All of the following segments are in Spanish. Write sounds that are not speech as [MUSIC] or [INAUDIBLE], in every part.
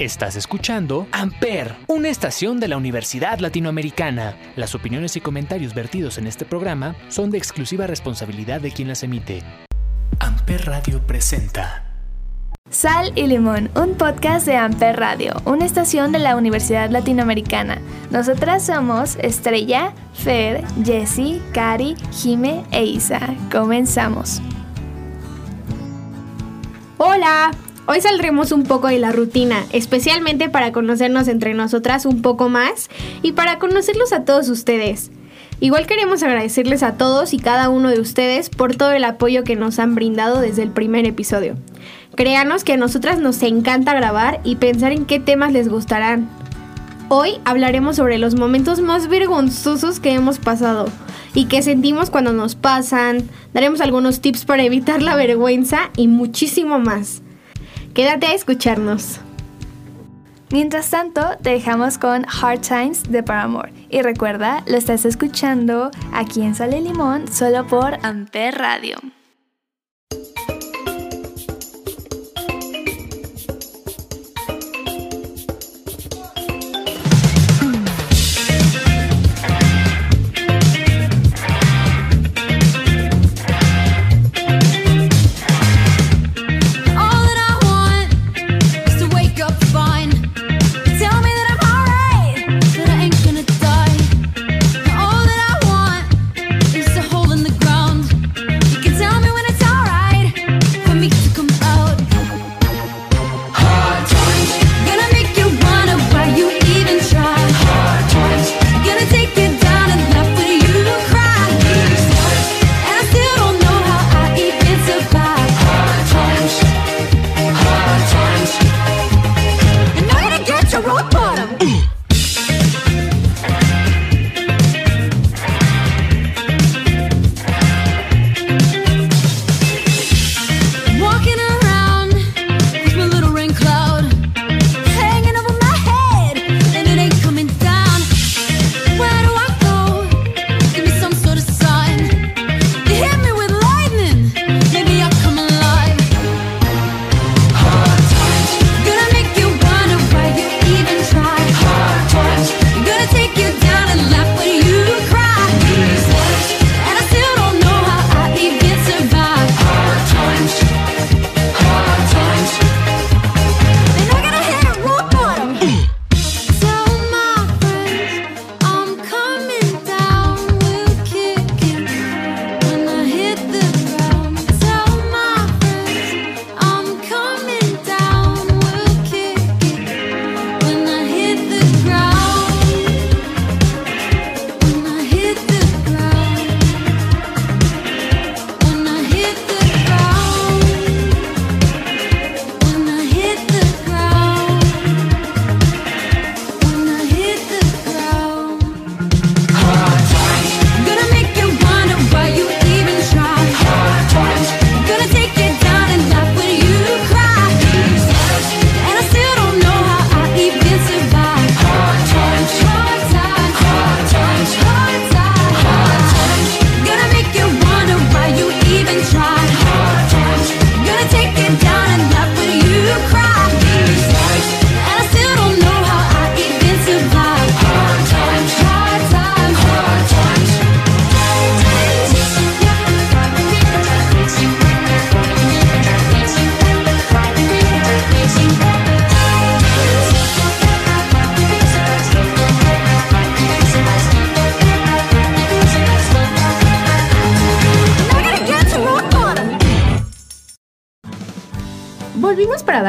Estás escuchando Amper, una estación de la Universidad Latinoamericana. Las opiniones y comentarios vertidos en este programa son de exclusiva responsabilidad de quien las emite. Amper Radio presenta. Sal y Limón, un podcast de Amper Radio, una estación de la Universidad Latinoamericana. Nosotras somos Estrella, Fer, Jessie, Cari, Jime e Isa. Comenzamos. Hola, Hoy saldremos un poco de la rutina, especialmente para conocernos entre nosotras un poco más y para conocerlos a todos ustedes. Igual queremos agradecerles a todos y cada uno de ustedes por todo el apoyo que nos han brindado desde el primer episodio. Créanos que a nosotras nos encanta grabar y pensar en qué temas les gustarán. Hoy hablaremos sobre los momentos más vergonzosos que hemos pasado y que sentimos cuando nos pasan, daremos algunos tips para evitar la vergüenza y muchísimo más. Quédate a escucharnos. Mientras tanto, te dejamos con Hard Times de Paramore. Y recuerda, lo estás escuchando aquí en Sale Limón solo por Amper Radio.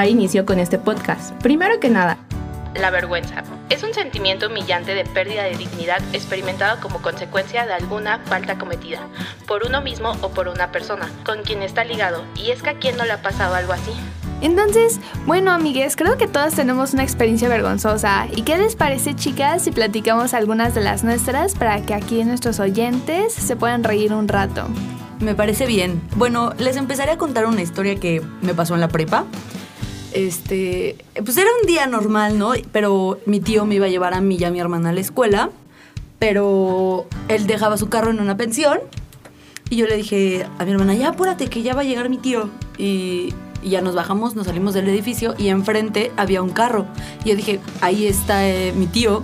Dar inicio con este podcast. Primero que nada, la vergüenza. Es un sentimiento humillante de pérdida de dignidad experimentado como consecuencia de alguna falta cometida, por uno mismo o por una persona, con quien está ligado, y es que a quien no le ha pasado algo así. Entonces, bueno amigues, creo que todas tenemos una experiencia vergonzosa. ¿Y qué les parece chicas si platicamos algunas de las nuestras para que aquí nuestros oyentes se puedan reír un rato? Me parece bien. Bueno, les empezaré a contar una historia que me pasó en la prepa este, pues era un día normal, ¿no? Pero mi tío me iba a llevar a mí y a mi hermana a la escuela, pero él dejaba su carro en una pensión y yo le dije a mi hermana, ya apúrate que ya va a llegar mi tío. Y, ya nos bajamos, nos salimos del edificio y enfrente había un carro. Y yo dije, ahí está eh, mi tío.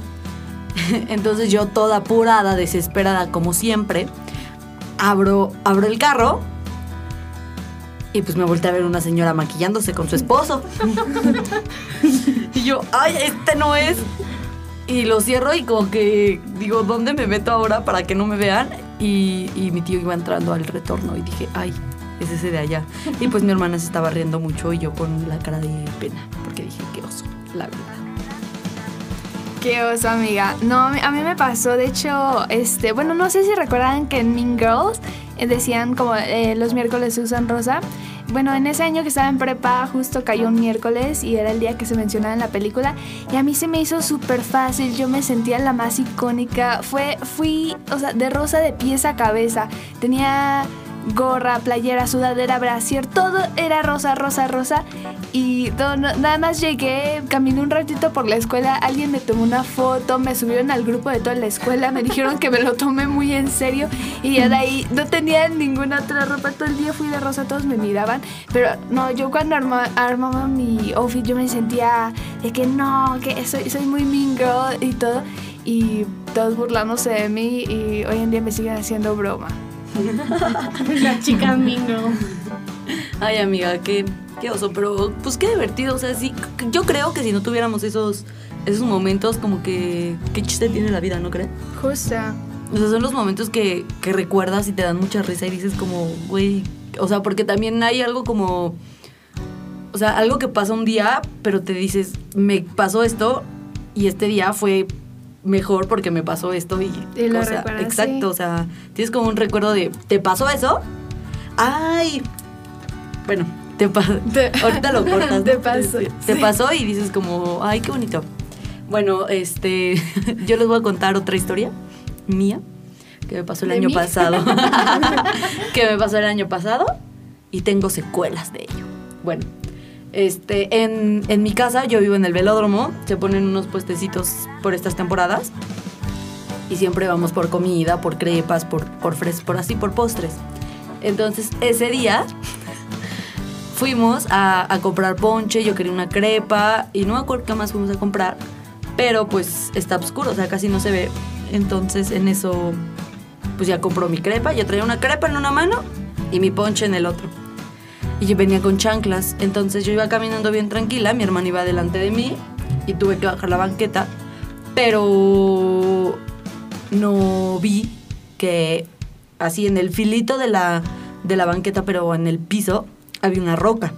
[LAUGHS] Entonces yo toda apurada, desesperada como siempre, abro, abro el carro y pues me volteé a ver una señora maquillándose con su esposo. [LAUGHS] y yo, ay, este no es. Y lo cierro y como que digo, ¿dónde me meto ahora para que no me vean? Y, y mi tío iba entrando al retorno y dije, ay, es ese de allá. Y pues mi hermana se estaba riendo mucho y yo con la cara de pena, porque dije, qué oso, la verdad. Qué oso, amiga. No, a mí me pasó, de hecho, este, bueno, no sé si recuerdan que en Mean Girls decían como eh, los miércoles usan rosa. Bueno, en ese año que estaba en prepa, justo cayó un miércoles y era el día que se mencionaba en la película. Y a mí se me hizo súper fácil, yo me sentía la más icónica. Fue, fui, o sea, de rosa de pies a cabeza. Tenía gorra, playera, sudadera, brasier, todo era rosa, rosa, rosa. Y no- nada más llegué, caminé un ratito por la escuela, alguien me tomó una foto, me subieron al grupo de toda la escuela, me dijeron que me lo tomé muy en serio y ya de ahí no tenía ninguna otra ropa, todo el día fui de rosa, todos me miraban. Pero no, yo cuando arma- armaba mi outfit yo me sentía de que no, que soy, soy muy girl y todo. Y todos burlándose de mí y hoy en día me siguen haciendo broma. [LAUGHS] La chica mingo. Ay, amiga, qué, qué oso, pero pues qué divertido. O sea, sí, yo creo que si no tuviéramos esos, esos momentos, como que qué chiste tiene la vida, ¿no crees? Justo. O sea, son los momentos que, que recuerdas y te dan mucha risa y dices como, güey, o sea, porque también hay algo como, o sea, algo que pasa un día, pero te dices, me pasó esto y este día fue mejor porque me pasó esto y, Y lo o sea, recuerdas, exacto, sí. o sea, tienes como un recuerdo de, ¿te pasó eso? Ay, bueno, te pasó, [LAUGHS] ahorita lo cortas. [LAUGHS] Te pasó, Te sí. pasó y dices como, ay, qué bonito. Bueno, este, [LAUGHS] yo les voy a contar otra historia mía que me pasó el ¿De año mí? pasado. que me pasó el año pasado y tengo secuelas de ello. Bueno, este, en, mi casa, yo vivo en el velódromo, se ponen unos puestecitos por estas temporadas y siempre vamos por comida, por crepas, por, por, fres, por así, por postres. Entonces, ese día [LAUGHS] fuimos a, a comprar ponche, yo quería una crepa y no me acuerdo qué más fuimos a comprar, pero pues está oscuro, o sea, casi no se ve. Entonces, en eso, pues ya compró mi crepa, yo traía una crepa en una mano y mi ponche en el otro. Y yo venía con chanclas, entonces yo iba caminando bien tranquila, mi hermana iba delante de mí y tuve que bajar la banqueta, pero no vi que así en el filito de la, de la banqueta, pero en el piso, había una roca.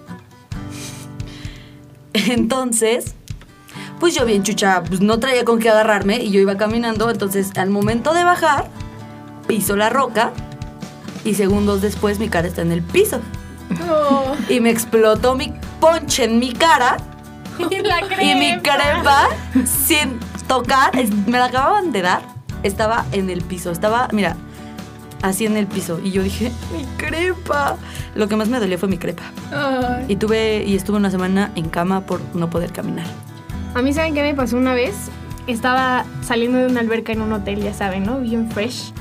Entonces, pues yo bien chucha, pues no traía con qué agarrarme y yo iba caminando, entonces al momento de bajar, piso la roca y segundos después mi cara está en el piso. Y me explotó mi ponche en mi cara [LAUGHS] Y la y mi crepa, sin tocar, me la acababan de dar, estaba en el piso. Estaba, mira, así en el piso. Y yo dije, mi crepa. Lo que más me dolió fue mi crepa. Y tuve, y estuve una semana en cama por no poder caminar. A mí, ¿saben qué me pasó una vez? Estaba saliendo de una alberca en un hotel, ya saben, ¿no? Bien fresh.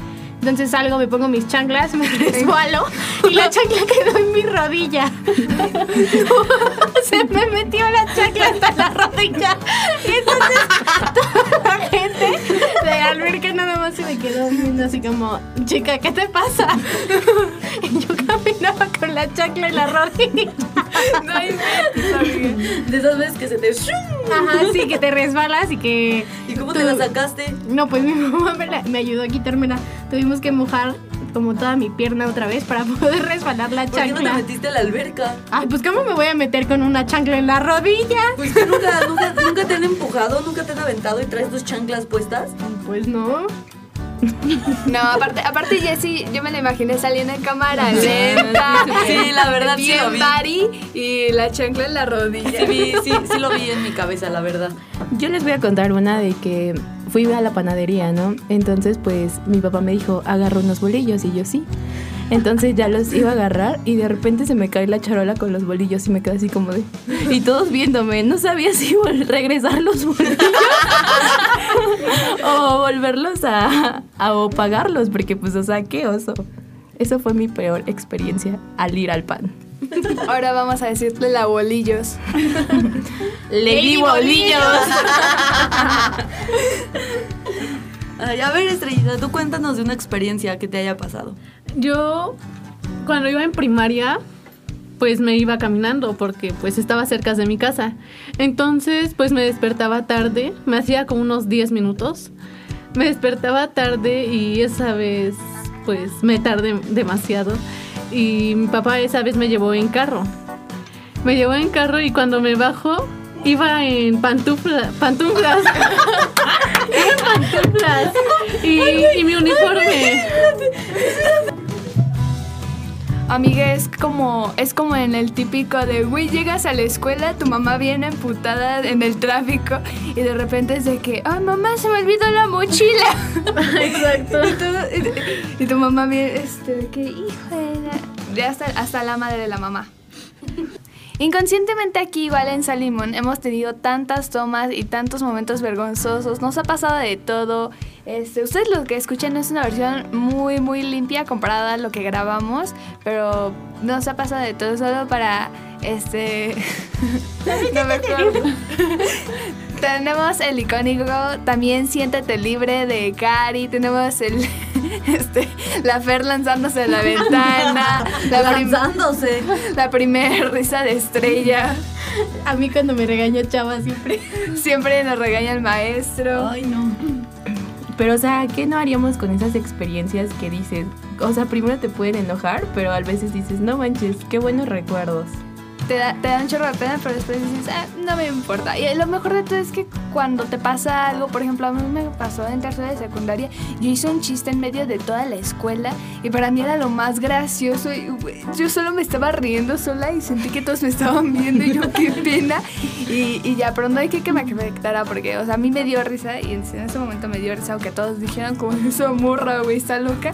Entonces salgo, me pongo mis chanclas, [LAUGHS] me resbalo y la chancla quedó en mi rodilla. [LAUGHS] Se me metió la chancla hasta la rodilla. Y entonces toda la gente de la alberca nada más se me quedó viendo así como, chica, ¿qué te pasa? [LAUGHS] Y yo caminaba con la chancla en la rodilla. No amiga. De esas veces que se te... Ajá, sí, que te resbalas y que... ¿Y cómo te la sacaste? No, pues mi mamá me, la- me ayudó a quitármela. Tuvimos que mojar como toda mi pierna otra vez para poder resbalar la ¿Por qué no te chancla. metiste a la alberca? Ay, pues ¿cómo me voy a meter con una chancla en la rodilla? Pues que nunca, nunca, nunca te han empujado, nunca te han aventado y traes dos chanclas puestas. Pues no. No, aparte, aparte Jessie, yo me la imaginé saliendo en cámara lenta. Sí, la verdad sí bien lo vi. body y la chancla en la rodilla. Sí, vi- sí, sí lo vi en mi cabeza, la verdad. Yo les voy a contar una de que fui a la panadería, ¿no? Entonces, pues mi papá me dijo, agarra unos bolillos y yo sí. Entonces ya los iba a agarrar y de repente se me cae la charola con los bolillos y me quedé así como de... Y todos viéndome, no sabía si regresar los bolillos [LAUGHS] volverlos a, a- o pagarlos, porque pues, o sea, qué oso. Eso fue mi peor experiencia al ir al pan. Ahora vamos a decirle la bolillos. Lady Bolillos. [LAUGHS] Ay, a ver, Estrellita, tú cuéntanos de una experiencia que te haya pasado. Yo, cuando iba en primaria, pues me iba caminando porque pues estaba cerca de mi casa. Entonces, pues me despertaba tarde, me hacía como unos 10 minutos. Me despertaba tarde y esa vez, pues me tardé demasiado. Y mi papá esa vez me llevó en carro. Me llevó en carro y cuando me bajo, iba en pantufla, pantuflas. [LAUGHS] en pantuflas. Y, y mi uniforme. Amiga, es como, es como en el típico de, güey, llegas a la escuela, tu mamá viene emputada en el tráfico y de repente es de que, ay, mamá, se me olvidó la mochila. [LAUGHS] Exacto. y, tú- y- y tu mamá viene, este, de que, hijo de la-". Ya hasta, hasta la madre de la mamá. Inconscientemente aquí igual en Salimón hemos tenido tantas tomas y tantos momentos vergonzosos, nos ha pasado de todo. Este, ustedes lo que escuchan es una versión muy muy limpia comparada a lo que grabamos, pero nos ha pasado de todo solo para este [LAUGHS] [LAUGHS] no me acuerdo. [LAUGHS] tenemos el icónico también siéntate libre de Cari, tenemos el este la Fer lanzándose de la ventana, la Lanzándose. la primera risa de estrella. A mí cuando me regañó Chava siempre. Siempre nos regaña el maestro. Ay, no. Pero, o sea, ¿qué no haríamos con esas experiencias que dices? O sea, primero te pueden enojar, pero a veces dices, no manches, qué buenos recuerdos. Te da, te da un chorro de pena, pero después dices, ah, no me importa. Y lo mejor de todo es que cuando te pasa algo, por ejemplo, a mí me pasó en tercera de secundaria, yo hice un chiste en medio de toda la escuela y para mí era lo más gracioso. Yo solo me estaba riendo sola y sentí que todos me estaban viendo y yo, qué pena. Y, ya, pero no hay que que me afectara porque, o sea, a mí me dio risa y en ese momento me dio risa, aunque todos dijeran como, [LAUGHS] eso morra, güey, está loca.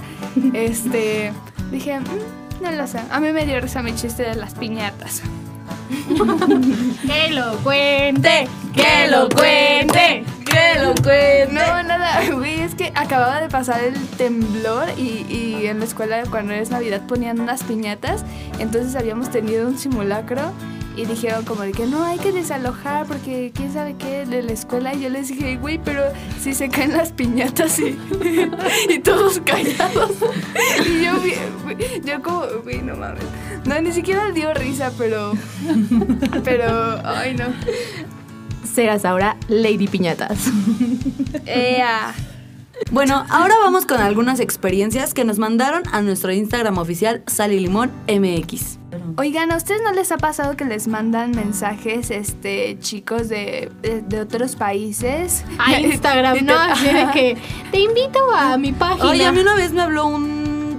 Este, dije, "Mm, no lo sé. A mí me dio risa mi chiste de las piñatas. [LAUGHS] Que lo cuente, que lo cuente. ¡Que lo cuente! No, nada, güey, es que acababa de pasar el temblor y, y en la escuela cuando es Navidad ponían unas piñatas, entonces habíamos tenido un simulacro y dijeron como de que no, hay que desalojar porque quién sabe qué de la escuela y yo les dije, güey, pero si se caen las piñatas y, [LAUGHS] y todos callados. Y yo, yo como, güey, no mames. No, ni siquiera dio risa, pero, pero, ay no. Serás ahora Lady Piñatas. Ea. Bueno, ahora vamos con algunas experiencias que nos mandaron a nuestro Instagram oficial Sal y Limón MX. Oigan, ¿a ustedes no les ha pasado que les mandan mensajes, este, chicos de, de, de otros países? A [LAUGHS] Instagram, ¿no? Así de que te invito a mi página. Oye, a mí una vez me habló un.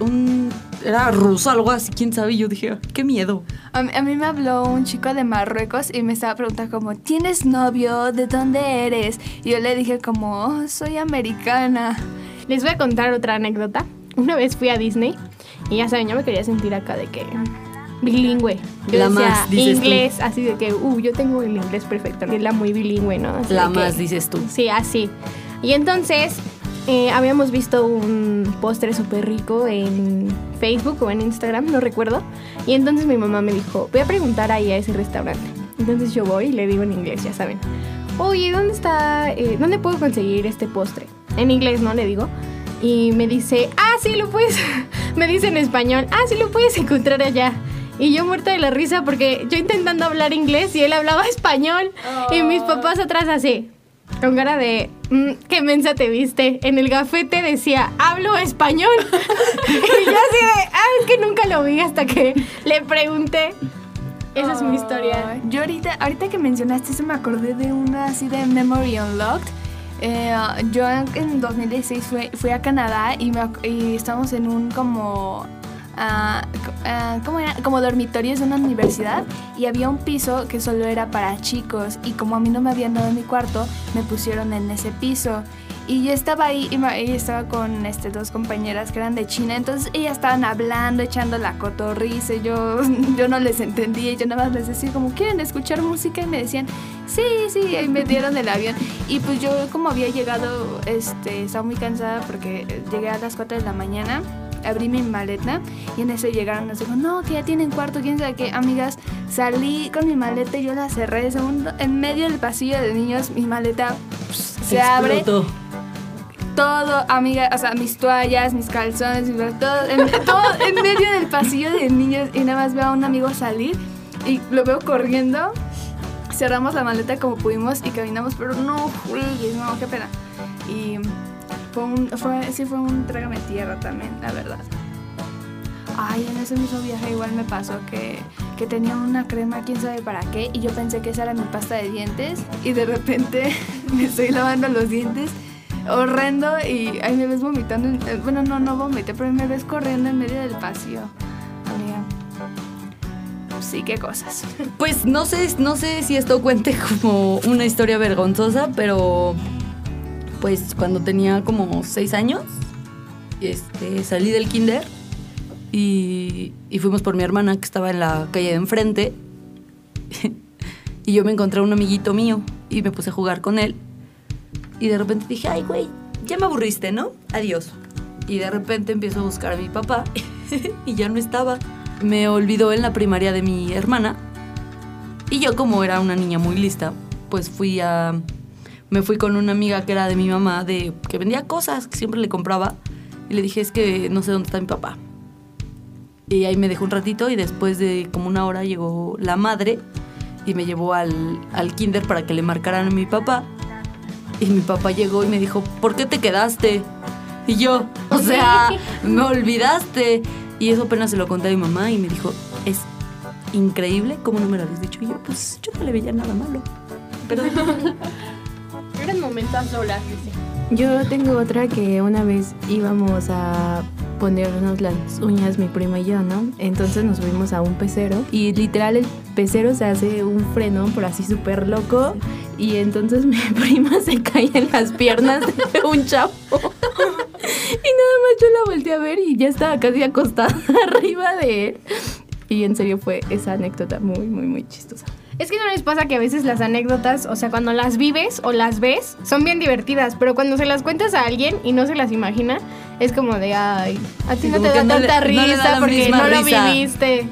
un. Era ruso, algo así, quién sabe. Y yo dije, "Ah, qué miedo. A mí, a mí me habló un chico de Marruecos y me estaba preguntando como, ¿tienes novio? ¿De dónde eres? Y yo le dije como, "Oh, soy americana. Les voy a contar otra anécdota. Una vez fui a Disney y ya saben, yo me quería sentir acá de que bilingüe. Yo La decía más, dices tú. inglés, así de que, uh, yo tengo el inglés perfecto. Es la muy bilingüe, ¿no? Así La de que- más, dices tú. Sí, así. Y entonces eh, habíamos visto un postre súper rico en Facebook o en Instagram, no recuerdo. Y entonces mi mamá me dijo, voy a preguntar ahí a ese restaurante. Entonces yo voy y le digo en inglés, ya saben. Oye, ¿dónde está, eh, dónde puedo conseguir este postre? En inglés, ¿no? Le digo. Y me dice, ah, sí, lo puedes, [LAUGHS] me dice en español, ah, sí, lo puedes encontrar allá. Y yo muerta de la risa porque yo intentando hablar inglés y él hablaba español. Y mis papás atrás así, con cara de, "Mm, qué mensa te viste. En el gafete decía, hablo español. [LAUGHS] y yo así de, ah, es que nunca lo vi hasta que le pregunté. Esa es mi historia. Yo ahorita, ahorita que mencionaste eso me acordé de una así de Memory Unlocked. Eh, yo en 2016 fui, fui a Canadá y, me y estábamos en un como... ah, co- ah, ¿cómo era? Como dormitorios de una universidad y había un piso que solo era para chicos y como a mí no me habían dado mi cuarto, me pusieron en ese piso. Y yo estaba ahí y, ma- y estaba con este, dos compañeras que eran de China, entonces ellas estaban hablando, echando la cotorriza, y yo, [LAUGHS] yo no les entendía, y yo nada más les decía como, ¿quieren escuchar música? Y me decían, sí, sí, y me dieron el avión. Y pues yo como había llegado, este, estaba muy cansada porque llegué a las 4 de la mañana, abrí mi maleta y en eso llegaron, nos dijo, no, que ya tienen cuarto, quién sabe qué, amigas, salí con mi maleta y yo la cerré, segundo, en medio del pasillo de niños, mi maleta pss, se abre, Explotó. todo, amiga, o sea, mis toallas, mis calzones, todo, en, todo en medio del pasillo de niños y nada más veo a un amigo salir y lo veo corriendo. Cerramos la maleta como pudimos y caminamos, pero no, güeyes, no, qué pena. Y fue un, fue, sí fue un trágame tierra también, la verdad. Ay, en ese mismo viaje igual me pasó que, que tenía una crema, quién sabe para qué, y yo pensé que esa era mi pasta de dientes, y de repente [LAUGHS] me estoy lavando los dientes, horrendo, y ahí me ves vomitando, eh, bueno, no, no vomité, pero me ves corriendo en medio del pasillo, amiga. Sí, qué cosas. Pues no sé, no sé si esto cuente como una historia vergonzosa, pero pues cuando tenía como seis años, este, salí del kinder y, y fuimos por mi hermana que estaba en la calle de enfrente [LAUGHS] y yo me encontré a un amiguito mío y me puse a jugar con él y de repente dije, ay güey, ya me aburriste, ¿no? Adiós. Y de repente empiezo a buscar a mi papá [LAUGHS] y ya no estaba. Me olvidó en la primaria de mi hermana y yo como era una niña muy lista, pues fui a... Me fui con una amiga que era de mi mamá, de que vendía cosas, que siempre le compraba. Y le dije, es que no sé dónde está mi papá. Y ahí me dejó un ratito y después de como una hora llegó la madre y me llevó al, al kinder para que le marcaran a mi papá. Y mi papá llegó y me dijo, ¿por qué te quedaste? Y yo, o sea, me olvidaste. Y eso apenas se lo conté a mi mamá y me dijo, es increíble cómo no me lo habías dicho. Y yo, pues yo no le veía nada malo. Pero [LAUGHS] Eran momentos a. Yo tengo otra que una vez íbamos a ponernos las uñas mi prima y yo, ¿no? Entonces nos subimos a un pecero y literal el pecero se hace un freno por así súper loco y entonces [LAUGHS] mi prima se cae en las piernas de un chavo. Y nada más yo la volteé a ver y ya estaba casi acostada [LAUGHS] arriba de él. Y en serio fue esa anécdota muy, muy, muy chistosa. Es que no les pasa que a veces las anécdotas, o sea, cuando las vives o las ves, son bien divertidas, pero cuando se las cuentas a alguien y no se las imagina, es como de, ay, a ti no te da tanta risa porque no lo viviste.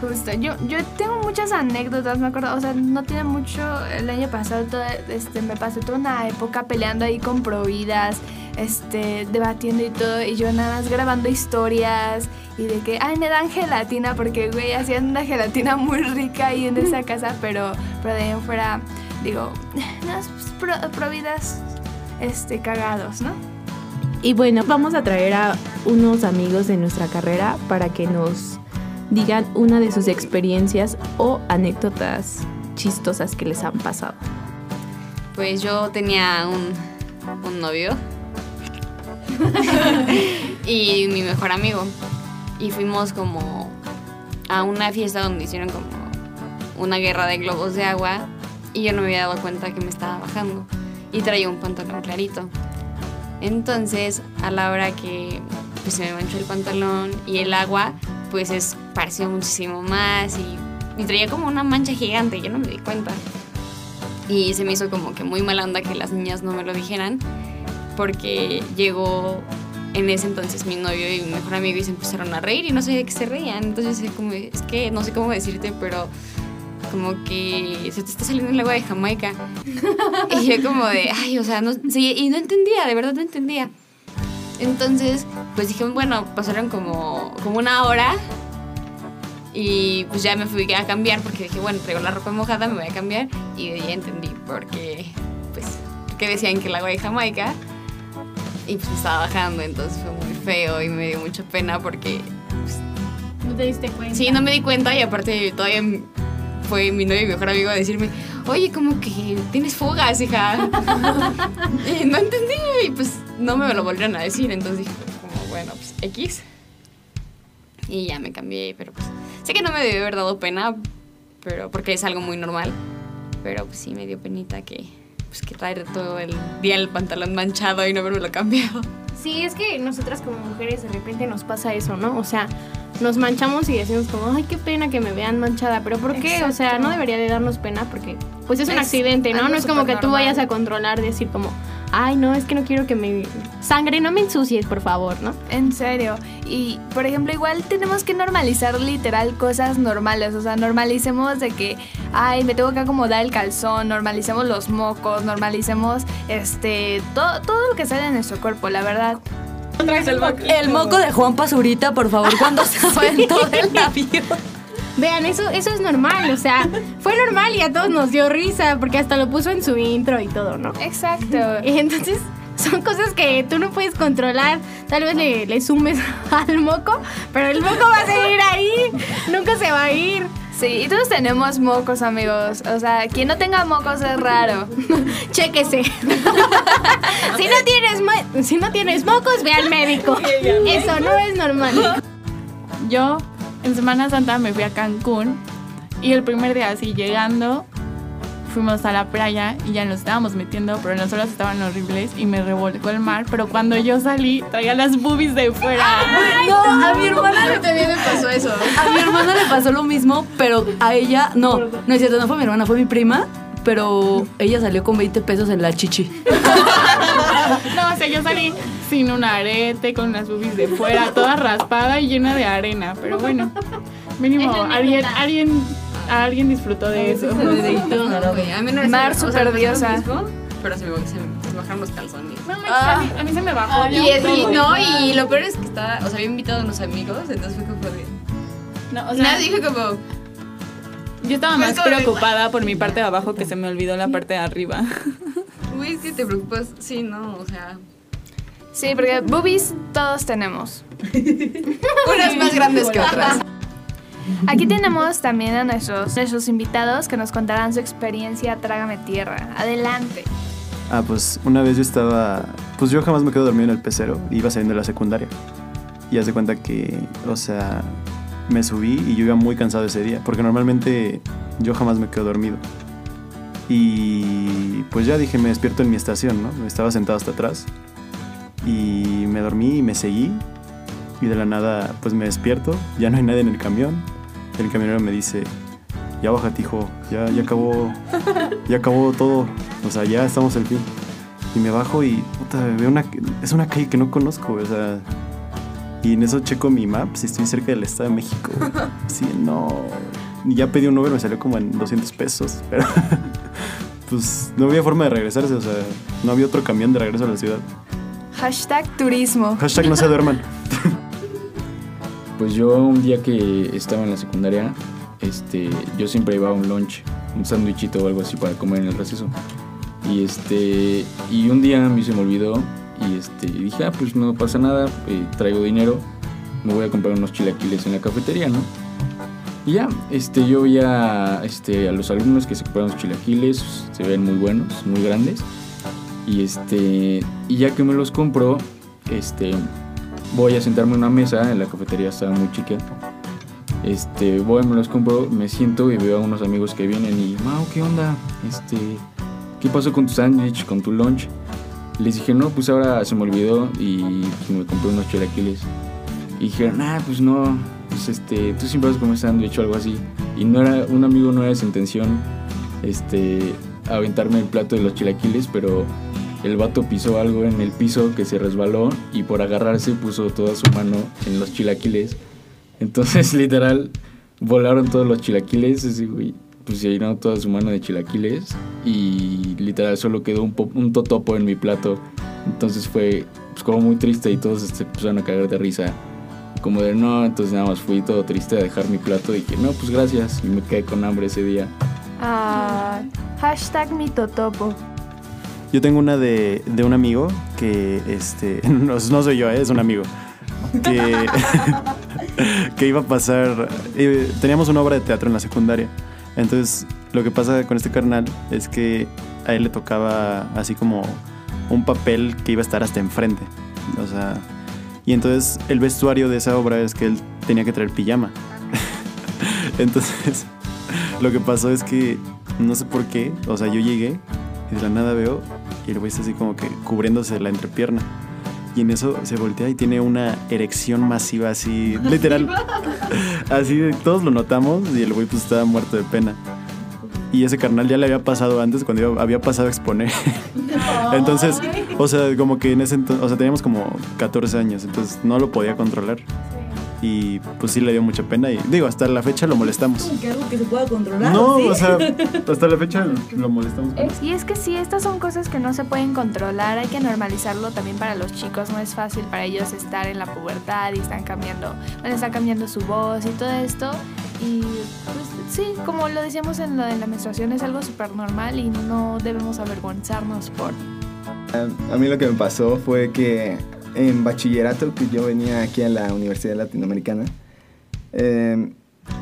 Justo, yo, yo tengo muchas anécdotas, me acuerdo, o sea, no tiene mucho, el año pasado todo, este, me pasé toda una época peleando ahí con providas, este, debatiendo y todo, y yo nada más grabando historias y de que, ay, me dan gelatina, porque, güey, hacían una gelatina muy rica ahí en esa [LAUGHS] casa, pero, pero de ahí en fuera, digo, unas pro- providas, este, cagados, ¿no? Y bueno, vamos a traer a unos amigos de nuestra carrera para que nos digan una de sus experiencias o anécdotas chistosas que les han pasado. Pues yo tenía un, un novio [LAUGHS] y mi mejor amigo. Y fuimos como a una fiesta donde hicieron como una guerra de globos de agua y yo no me había dado cuenta que me estaba bajando y traía un pantalón clarito. Entonces, a la hora que pues, se me manchó el pantalón y el agua, pues es, pareció muchísimo más y, y traía como una mancha gigante, yo no me di cuenta. Y se me hizo como que muy mala onda que las niñas no me lo dijeran, porque llegó en ese entonces mi novio y mi mejor amigo y se empezaron a reír y no sé de qué se reían. Entonces es como, es que no sé cómo decirte, pero como que se te está saliendo el agua de Jamaica. y yo como de, ay, o sea, no, sí, y no entendía, de verdad no entendía. Entonces, pues dije, bueno, pasaron como, como una hora y pues ya me fui a cambiar porque dije, bueno, traigo la ropa mojada, me voy a cambiar. Y de ahí entendí porque, pues, que decían que el agua de Jamaica. Y pues estaba bajando, entonces fue muy feo y me dio mucha pena porque, No te diste cuenta. sí, no me di cuenta y aparte todavía fue mi novio y mi mejor amigo a decirme, oye, como que tienes fugas, hija. [LAUGHS] y no entendí y pues no me lo volvieron a decir, entonces dije, bueno, pues X. Y ya me cambié, pero pues sé que no me debió haber dado pena, pero porque es algo muy normal. Pero pues sí me dio penita que pues que traer todo el día el pantalón manchado y no haberme lo cambiado. Sí, es que nosotras como mujeres de repente nos pasa eso, ¿no? O sea, nos manchamos y decimos como, ay, qué pena que me vean manchada, pero ¿por qué? O sea, Exacto. no debería de darnos pena porque pues es un Es accidente, ¿no? No es como que tú supernormal. vayas a controlar, decir como, ay, no, es que no quiero que me... Sangre, no me ensucies, por favor, ¿no? En serio. Y, por ejemplo, igual tenemos que normalizar literal cosas normales. O sea, normalicemos de que, ay, me tengo que acomodar el calzón, normalicemos los mocos, normalicemos, este, todo, todo lo que sale de nuestro cuerpo, la verdad. El moco de Juan Pazurita, por favor, cuando se [LAUGHS] aventó del avión. Vean, eso, eso es normal, o sea, fue normal y a todos nos dio risa porque hasta lo puso en su intro y todo, ¿no? Exacto. [LAUGHS] Entonces son cosas que tú no puedes controlar. Tal vez le, le sumes [LAUGHS] al moco, pero el moco va a seguir ahí, nunca se va a ir. Sí, y todos tenemos mocos, amigos. O sea, quien no tenga mocos es raro. [LAUGHS] Chéquese. si, no tienes mo- si no tienes mocos, ve al médico. Eso no es normal. Yo en Semana Santa me fui a Cancún y el primer día así llegando fuimos a la playa y ya nos estábamos metiendo, pero las olas estaban horribles y me revolcó el mar, pero cuando yo salí traía las boobies de fuera. No, a mi hermana le También me pasó eso. A mi hermana le pasó lo mismo, pero a ella, no, no es cierto, no fue mi hermana, fue mi prima, pero ella salió con 20 pesos en la chichi. [LAUGHS] No, o sea, yo salí sin un arete, con las boobies de fuera, toda raspada y llena de arena, pero bueno, mínimo alguien, alguien, alguien disfrutó de eso. A mí no Mar se me- o sea, super me pasó lo diosa. mismo, Pero se me, se me bajaron los calzones. No, me- a, mí, a mí se me bajó. Y, es- y no, y lo peor es que estaba, o sea, había invitado a unos amigos, entonces fue como de... No, o sea, Nada, dije como, yo estaba más preocupada por mi parte de abajo que se me olvidó la parte de arriba. [LAUGHS] güey, es que te preocupas. Sí, no, o sea... Sí, porque boobies todos tenemos. [LAUGHS] Unas más grandes que otras. Aquí tenemos también a nuestros, nuestros invitados que nos contarán su experiencia Trágame Tierra. Adelante. Ah, pues una vez yo estaba. Pues yo jamás me quedo dormido en el pecero. Iba saliendo de la secundaria. Y haz de cuenta que, o sea, me subí y yo iba muy cansado ese día. Porque normalmente yo jamás me quedo dormido. Y pues ya dije, me despierto en mi estación, ¿no? Estaba sentado hasta atrás. Y me dormí y me seguí. Y de la nada, pues me despierto. Ya no hay nadie en el camión. El camionero me dice, ya bájate, hijo. Ya, ya acabó. Ya acabó todo. O sea, ya estamos al fin. Y me bajo y, puta, veo una... Es una calle que no conozco, o sea... Y en eso checo mi map si estoy cerca del Estado de México. [LAUGHS] Sí, no... Ya pedí un Uber, me salió como en 200 pesos, pero... [LAUGHS] Pues no había forma de regresarse, o sea, no había otro camión de regreso a la ciudad. Hashtag turismo. Hashtag no se [LAUGHS] duerman. Pues yo un día que estaba en la secundaria, este, yo siempre llevaba un lunch, un sándwichito o algo así para comer en el receso. Y este, y un día a mí se me olvidó y este, dije, ah, pues no pasa nada, eh, traigo dinero, me voy a comprar unos chilaquiles en la cafetería, ¿no? Y ya, este, yo veía este, a los alumnos que se compraron los chilaquiles, se ven muy buenos, muy grandes. Y este, y ya que me los compro, este, voy a sentarme en una mesa, en la cafetería estaba muy chica. Este, voy, me los compro, me siento y veo a unos amigos que vienen y, Mau, ¿qué onda? Este, ¿qué pasó con tu sándwich, con tu lunch? Les dije, no, pues ahora se me olvidó y pues, me compré unos chilaquiles. Y dijeron, ah, pues no, pues este, tú siempre vas a comer sándwich algo así. Y no era, un amigo no era su intención, este, aventarme el plato de los chilaquiles, pero el vato pisó algo en el piso que se resbaló y por agarrarse puso toda su mano en los chilaquiles. Entonces, [LAUGHS] literal, volaron todos los chilaquiles, ese güey, pues llenó toda su mano de chilaquiles y literal solo quedó un, po- un totopo en mi plato. Entonces fue pues, como muy triste y todos se empezaron a cagar de risa. Como de no, entonces nada más fui todo triste a dejar mi plato y que no, pues gracias. Y me quedé con hambre ese día. Ah, hashtag mi totopo. Yo tengo una de, de un amigo que, este, [LAUGHS] no, no soy yo, ¿eh? es un amigo, que, [LAUGHS] que iba a pasar, eh, teníamos una obra de teatro en la secundaria, entonces lo que pasa con este carnal es que a él le tocaba así como un papel que iba a estar hasta enfrente, o sea, y entonces el vestuario de esa obra es que él tenía que traer pijama, [LAUGHS] entonces [LAUGHS] lo que pasó es que no sé por qué, o sea, yo llegué y de la nada veo y el güey está así como que cubriéndose la entrepierna. Y en eso se voltea y tiene una erección masiva así, [LAUGHS] literal. Así todos lo notamos y el güey pues estaba muerto de pena. y ese carnal ya le había pasado antes cuando yo había pasado a exponer. entonces, o sea, como que en ese entonces, o sea, teníamos como 14 años, entonces no lo podía controlar. Y pues sí le dio mucha pena y digo, hasta la fecha lo molestamos. Que algo que se pueda controlar. No, ¿sí? o sea, [LAUGHS] hasta la fecha lo molestamos. Y es que sí, estas son cosas que no se pueden controlar, hay que normalizarlo también para los chicos, no es fácil para ellos estar en la pubertad y están cambiando, bueno, está cambiando su voz y todo esto. Y pues sí, como lo decíamos en lo de la menstruación, es algo súper normal y no debemos avergonzarnos por... A mí lo que me pasó fue que en bachillerato, que yo venía aquí a la Universidad Latinoamericana, [LAUGHS]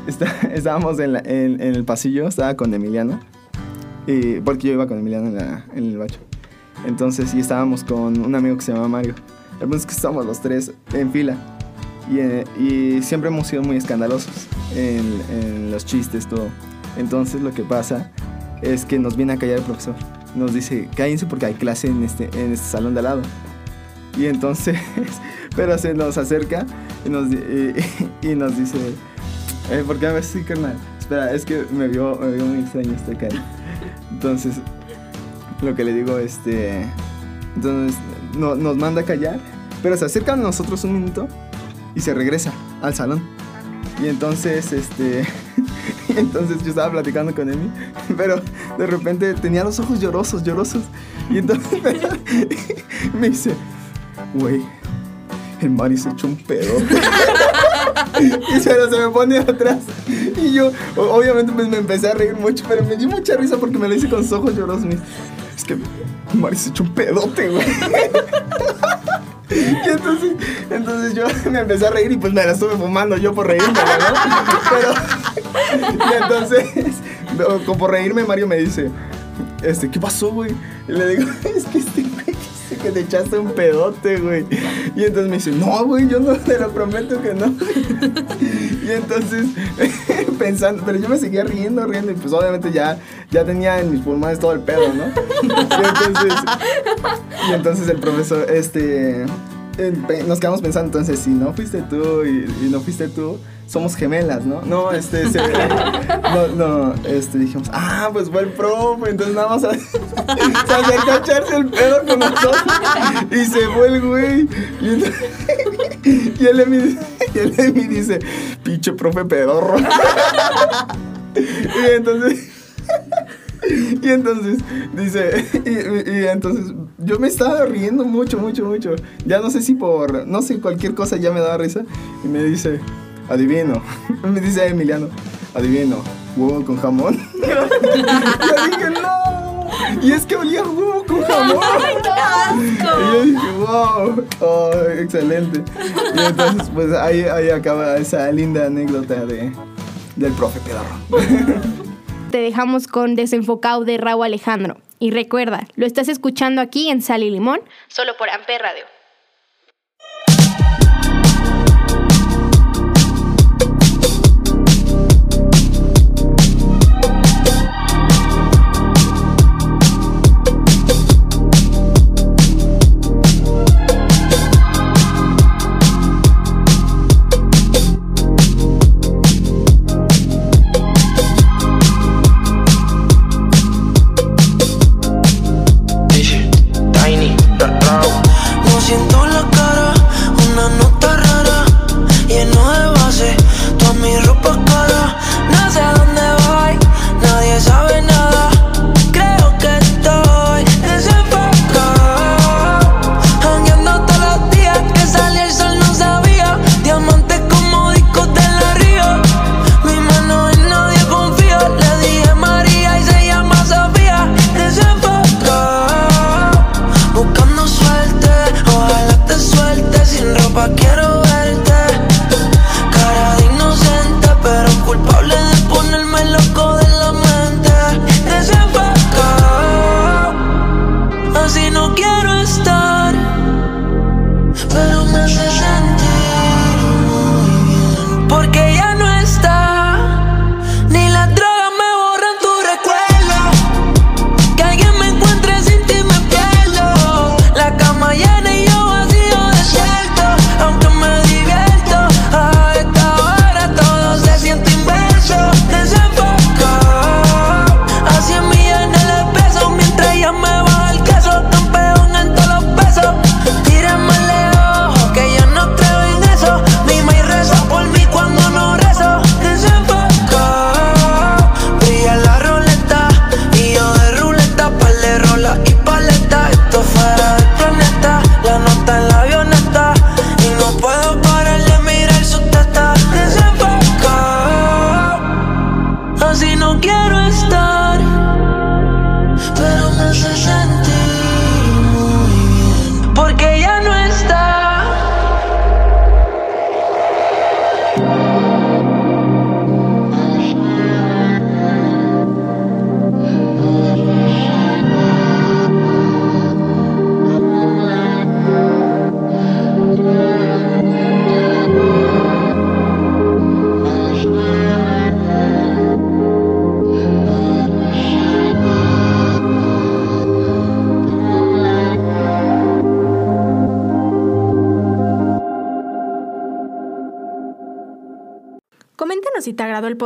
está- estábamos en, el pasillo, estaba con Emiliano, porque yo iba con Emiliano en, el bacho. Entonces, y estábamos con un amigo que se llama Mario. El es que estábamos los tres en fila. Y, eh, y siempre hemos sido muy escandalosos en, en los chistes, todo. Entonces, lo que pasa es que nos viene a callar el profesor. Nos dice, cállense porque hay clase en este, en este salón de al lado. Y entonces, [LAUGHS] pero se nos acerca y nos, y, [LAUGHS] y nos dice, eh, ¿por qué me ves así, carnal? Espera, es que me vio, me vio muy extraño este cara. Entonces, lo que le digo, este, entonces no- nos manda a callar, pero se acerca a nosotros un minuto y se regresa al salón. Y entonces, este, [LAUGHS] [LAUGHS] entonces yo estaba platicando con Emi, pero de repente tenía los ojos llorosos, llorosos. Y entonces me [LAUGHS] dice, güey, el Mari se echó un pedo. [LAUGHS] y se, me pone atrás. Y yo, obviamente, pues me empecé a reír mucho, pero me dio mucha risa porque me lo hice con los ojos llorosos. Me es que Mari se echó un pedote, güey. Y entonces, entonces yo me empecé a reír y pues me la estuve fumando yo por reírme, ¿no? Pero, y entonces, [LAUGHS] como reírme, Mario me dice, este, ¿qué pasó, güey? Y le digo, [LAUGHS] es que este güey dice que te echaste un pedote, güey. Y entonces me dice, no, güey, yo no te lo prometo que no. [LAUGHS] Y entonces, pensando, pero yo me seguía riendo, riendo, y pues obviamente ya, ya tenía en mis pulmones todo el pedo, ¿no? Y entonces, y entonces el profesor, este, nos quedamos pensando, entonces, si no fuiste tú y no fuiste tú, somos gemelas, ¿no? No, este, se- [LAUGHS] no, no, este, dijimos, ah, pues fue el profe, entonces nada más a- [LAUGHS] se acercó a echarse el pedo con nosotros y se fue el güey. Y, entonces- [LAUGHS] y el Emi, y el Emi dice, pinche profe pedorro. y entonces... Y entonces dice, y, y entonces yo me estaba riendo mucho, mucho, mucho. Ya no sé si por, no sé, cualquier cosa ya me daba risa. Y me dice, adivino. [LAUGHS] Me dice Emiliano, adivino, huevo con jamón. [LAUGHS] yo dije, no. Y es que olía huevo con [LAUGHS] jamón. Y yo dije, wow, oh, excelente. Y entonces, pues ahí, ahí acaba esa linda anécdota de, del profe pedorro. Te dejamos con Desenfocado de Raúl Alejandro. Y recuerda, lo estás escuchando aquí en Sal y Limón. Solo por Amper Radio.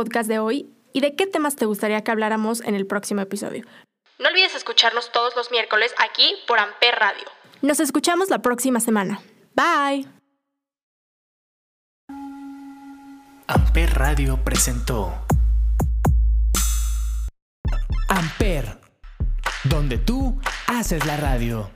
Podcast de hoy y de qué temas te gustaría que habláramos en el próximo episodio. No olvides escucharnos todos los miércoles aquí por Amper Radio. Nos escuchamos la próxima semana. Bye. Amper Radio presentó Amper, donde tú haces la radio.